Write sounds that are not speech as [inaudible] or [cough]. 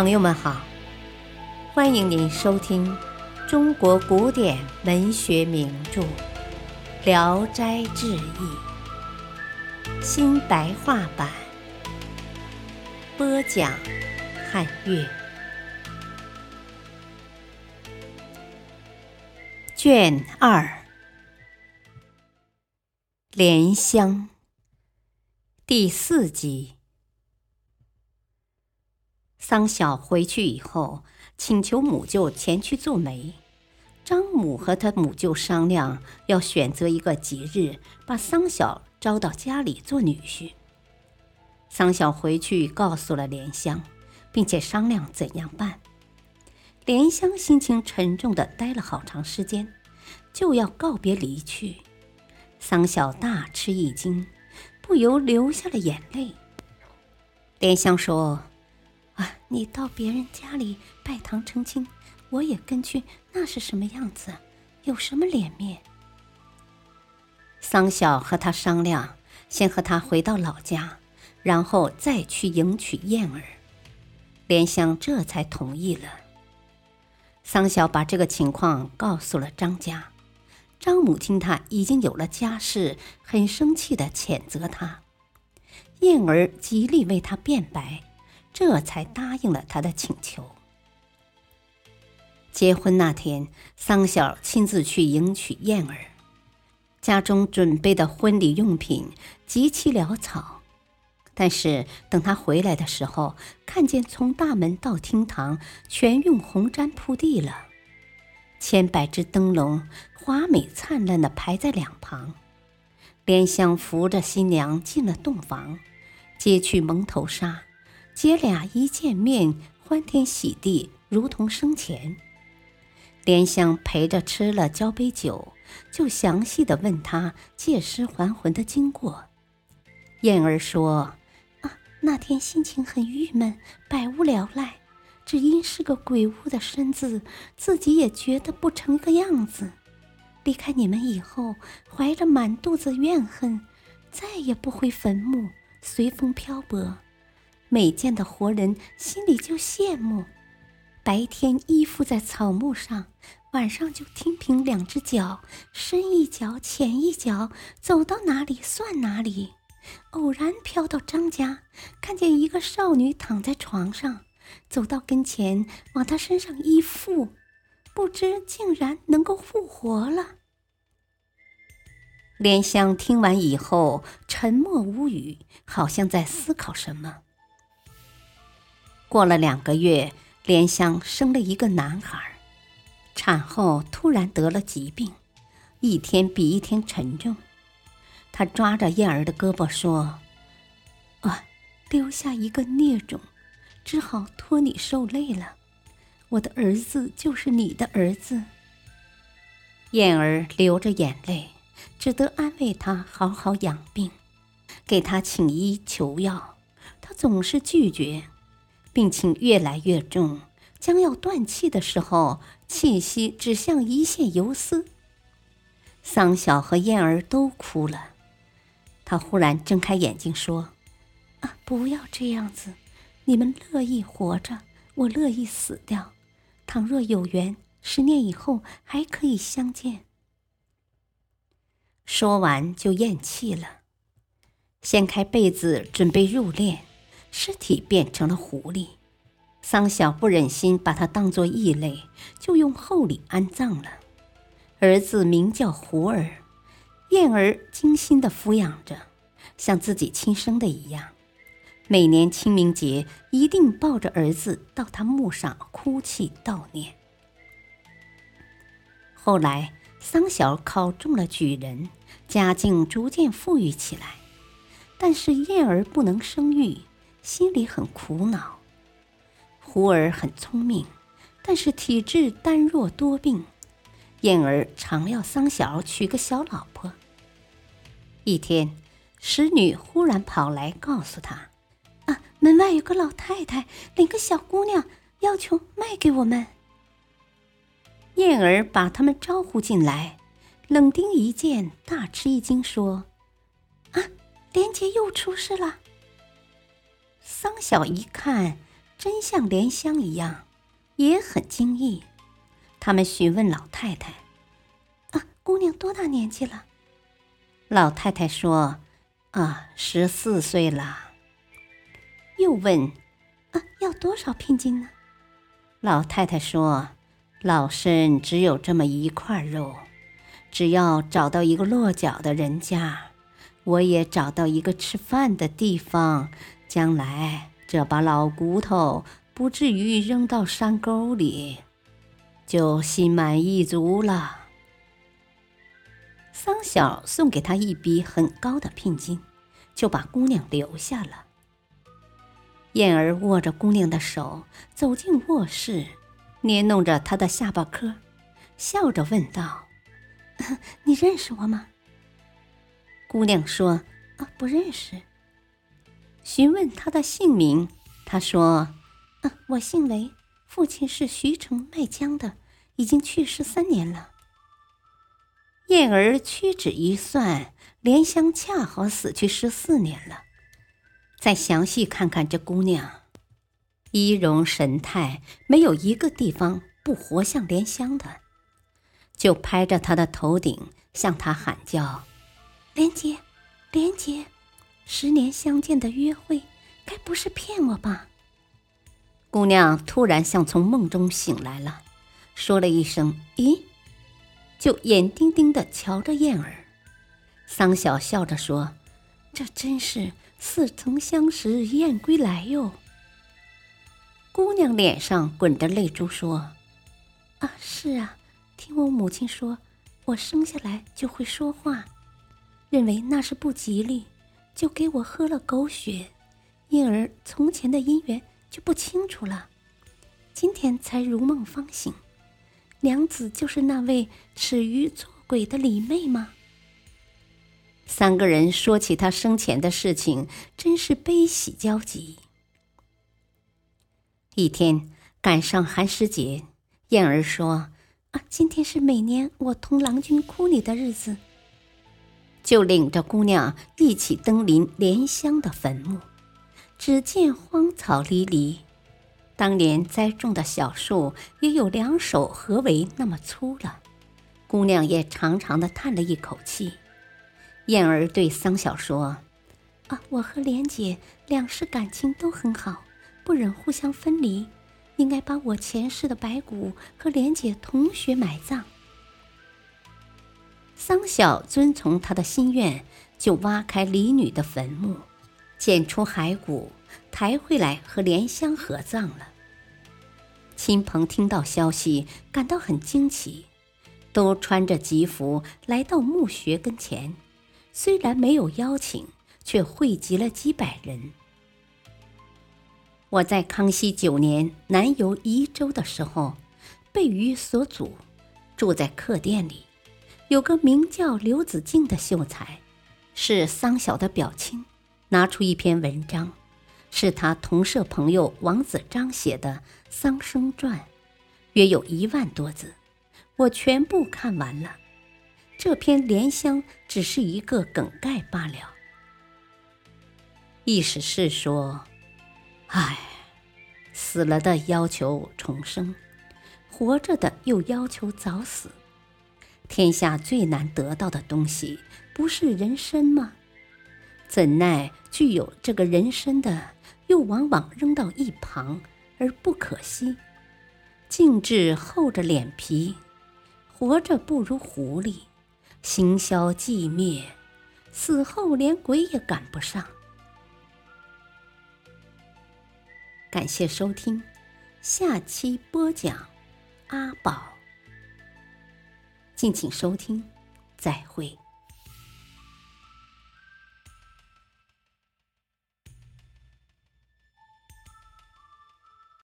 朋友们好，欢迎您收听中国古典文学名著《聊斋志异》新白话版，播讲汉乐，卷二《莲香》第四集。桑晓回去以后，请求母舅前去做媒。张母和他母舅商量，要选择一个吉日，把桑晓招到家里做女婿。桑晓回去告诉了莲香，并且商量怎样办。莲香心情沉重的待了好长时间，就要告别离去。桑晓大吃一惊，不由流下了眼泪。莲香说。你到别人家里拜堂成亲，我也跟去，那是什么样子？有什么脸面？桑晓和他商量，先和他回到老家，然后再去迎娶燕儿。莲香这才同意了。桑晓把这个情况告诉了张家，张母听他已经有了家室，很生气的谴责他。燕儿极力为他辩白。这才答应了他的请求。结婚那天，桑晓亲自去迎娶燕儿，家中准备的婚礼用品极其潦草。但是等他回来的时候，看见从大门到厅堂全用红毡铺地了，千百只灯笼华美灿烂的排在两旁。莲香扶着新娘进了洞房，揭去蒙头纱。姐俩一见面，欢天喜地，如同生前。莲香陪着吃了交杯酒，就详细的问他借尸还魂的经过。燕儿说：“啊，那天心情很郁闷，百无聊赖，只因是个鬼物的身子，自己也觉得不成个样子。离开你们以后，怀着满肚子怨恨，再也不回坟墓，随风漂泊。”每见到活人，心里就羡慕。白天依附在草木上，晚上就听凭两只脚，深一脚浅一脚，走到哪里算哪里。偶然飘到张家，看见一个少女躺在床上，走到跟前，往她身上一附，不知竟然能够复活了。莲香听完以后，沉默无语，好像在思考什么。过了两个月，莲香生了一个男孩，产后突然得了疾病，一天比一天沉重。他抓着燕儿的胳膊说：“啊，留下一个孽种，只好托你受累了。我的儿子就是你的儿子。”燕儿流着眼泪，只得安慰他好好养病，给他请医求药，他总是拒绝。病情越来越重，将要断气的时候，气息只像一线游丝。桑晓和燕儿都哭了。他忽然睁开眼睛说：“啊，不要这样子！你们乐意活着，我乐意死掉。倘若有缘，十年以后还可以相见。”说完就咽气了，掀开被子准备入殓。尸体变成了狐狸，桑晓不忍心把他当作异类，就用厚礼安葬了。儿子名叫胡儿，燕儿精心的抚养着，像自己亲生的一样。每年清明节，一定抱着儿子到他墓上哭泣悼念。后来，桑晓考中了举人，家境逐渐富裕起来，但是燕儿不能生育。心里很苦恼。胡儿很聪明，但是体质单弱多病。燕儿常要桑晓娶个小老婆。一天，使女忽然跑来告诉他：“啊，门外有个老太太领个小姑娘，要求卖给我们。”燕儿把他们招呼进来，冷丁一见，大吃一惊，说：“啊，莲姐又出事了。”桑晓一看，真像莲香一样，也很惊异。他们询问老太太：“啊，姑娘多大年纪了？”老太太说：“啊，十四岁了。”又问：“啊，要多少聘金呢？”老太太说：“老身只有这么一块肉，只要找到一个落脚的人家。”我也找到一个吃饭的地方，将来这把老骨头不至于扔到山沟里，就心满意足了。桑小送给他一笔很高的聘金，就把姑娘留下了。燕儿握着姑娘的手走进卧室，捏弄着她的下巴颏，笑着问道：“ [laughs] 你认识我吗？”姑娘说：“啊，不认识。”询问他的姓名，他说：“啊，我姓雷，父亲是徐城卖浆的，已经去世三年了。”燕儿屈指一算，莲香恰好死去十四年了。再详细看看这姑娘，仪容神态，没有一个地方不活像莲香的，就拍着她的头顶，向她喊叫。莲姐，莲姐，十年相见的约会，该不是骗我吧？姑娘突然像从梦中醒来了，说了一声“咦”，就眼盯盯的瞧着燕儿。桑晓笑着说：“这真是似曾相识燕归来哟。”姑娘脸上滚着泪珠说：“啊，是啊，听我母亲说，我生下来就会说话。”认为那是不吉利，就给我喝了狗血，因而从前的姻缘就不清楚了。今天才如梦方醒，娘子就是那位耻于做鬼的李妹吗？三个人说起他生前的事情，真是悲喜交集。一天赶上寒食节，燕儿说：“啊，今天是每年我同郎君哭你的日子。”就领着姑娘一起登临莲香的坟墓，只见荒草离离，当年栽种的小树也有两手合围那么粗了。姑娘也长长的叹了一口气。燕儿对桑晓说：“啊，我和莲姐两世感情都很好，不忍互相分离，应该把我前世的白骨和莲姐同穴埋葬。”桑晓遵从他的心愿，就挖开李女的坟墓，捡出骸骨，抬回来和莲香合葬了。亲朋听到消息，感到很惊奇，都穿着吉服来到墓穴跟前。虽然没有邀请，却汇集了几百人。我在康熙九年南游宜州的时候，被鱼所阻，住在客店里。有个名叫刘子敬的秀才，是桑晓的表亲，拿出一篇文章，是他同舍朋友王子章写的《桑生传》，约有一万多字，我全部看完了。这篇莲香只是一个梗概罢了。意思是说，唉，死了的要求重生，活着的又要求早死。天下最难得到的东西，不是人参吗？怎奈具有这个人参的，又往往扔到一旁而不可惜，竟至厚着脸皮，活着不如狐狸，行销寂灭，死后连鬼也赶不上。感谢收听，下期播讲阿宝。敬请收听，再会。